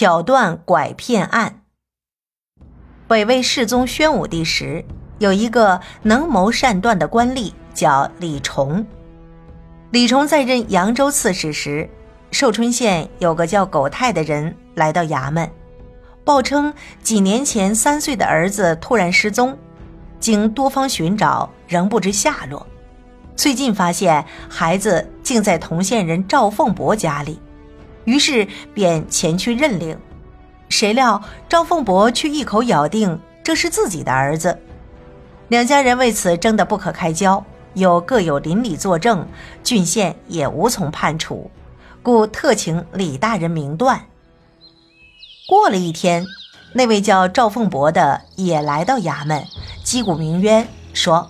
巧断拐骗案。北魏世宗宣武帝时，有一个能谋善断的官吏，叫李崇。李崇在任扬州刺史时，寿春县有个叫苟泰的人来到衙门，报称几年前三岁的儿子突然失踪，经多方寻找仍不知下落。最近发现孩子竟在同县人赵凤伯家里。于是便前去认领，谁料赵凤伯却一口咬定这是自己的儿子，两家人为此争得不可开交，又各有邻里作证，郡县也无从判处，故特请李大人明断。过了一天，那位叫赵凤伯的也来到衙门，击鼓鸣冤，说：“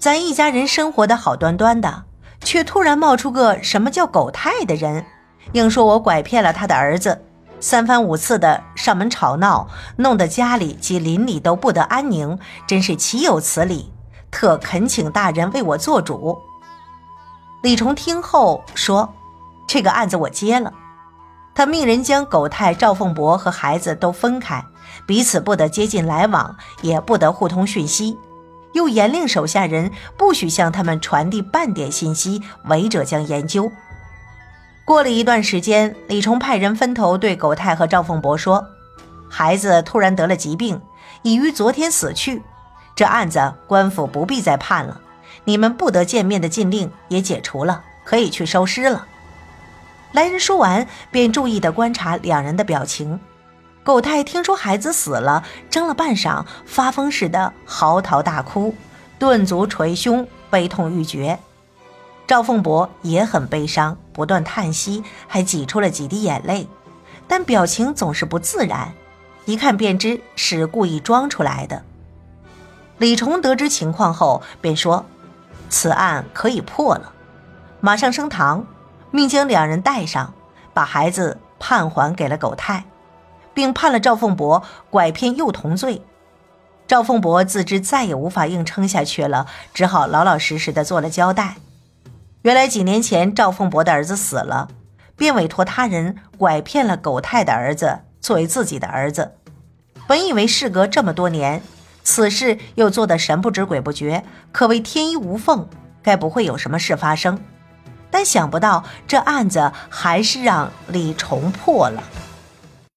咱一家人生活的好端端的，却突然冒出个什么叫狗太的人。”硬说我拐骗了他的儿子，三番五次的上门吵闹，弄得家里及邻里都不得安宁，真是岂有此理！特恳请大人为我做主。李崇听后说：“这个案子我接了。”他命人将狗太赵凤伯和孩子都分开，彼此不得接近来往，也不得互通讯息，又严令手下人不许向他们传递半点信息，违者将研究。过了一段时间，李崇派人分头对苟泰和赵凤伯说：“孩子突然得了疾病，已于昨天死去。这案子官府不必再判了，你们不得见面的禁令也解除了，可以去收尸了。”来人说完，便注意地观察两人的表情。苟泰听说孩子死了，怔了半晌，发疯似的嚎啕大哭，顿足捶胸，悲痛欲绝。赵凤伯也很悲伤，不断叹息，还挤出了几滴眼泪，但表情总是不自然，一看便知是故意装出来的。李崇得知情况后，便说：“此案可以破了，马上升堂，命将两人带上，把孩子判还给了苟泰，并判了赵凤博拐骗幼童罪。赵凤博自知再也无法硬撑下去了，只好老老实实的做了交代。”原来几年前赵凤博的儿子死了，便委托他人拐骗了苟泰的儿子作为自己的儿子。本以为事隔这么多年，此事又做得神不知鬼不觉，可谓天衣无缝，该不会有什么事发生。但想不到这案子还是让李重破了。